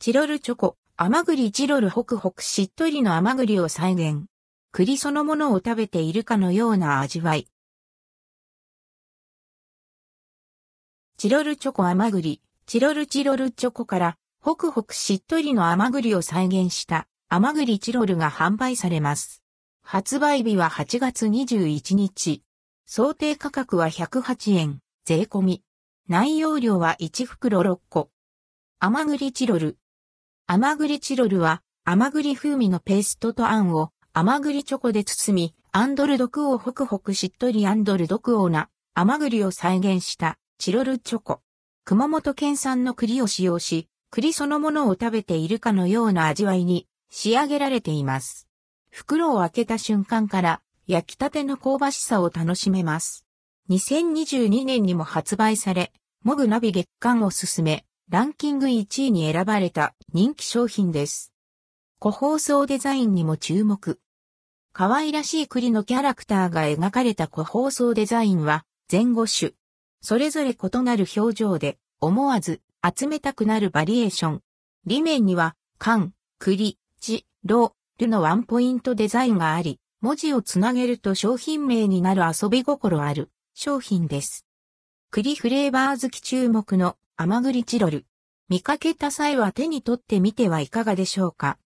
チロルチョコ、甘栗チロルホクホクしっとりの甘栗を再現。栗そのものを食べているかのような味わい。チロルチョコ甘栗、チロルチロルチョコからホクホクしっとりの甘栗を再現した甘栗チロルが販売されます。発売日は8月21日。想定価格は108円、税込み。内容量は1袋6個。甘栗チロル。甘栗チロルは甘栗風味のペーストとあんを甘栗チョコで包み、アンドルドクオーホクホクしっとりアンドルドクオーな甘栗を再現したチロルチョコ。熊本県産の栗を使用し、栗そのものを食べているかのような味わいに仕上げられています。袋を開けた瞬間から焼きたての香ばしさを楽しめます。2022年にも発売され、モグナビ月間を進め、ランキング1位に選ばれた人気商品です。個包装デザインにも注目。可愛らしい栗のキャラクターが描かれた個包装デザインは前後種。それぞれ異なる表情で思わず集めたくなるバリエーション。裏面には、缶、栗、チ、ロ、ルのワンポイントデザインがあり、文字をつなげると商品名になる遊び心ある商品です。栗フレーバー好き注目の甘栗チロル。見かけた際は手に取ってみてはいかがでしょうか？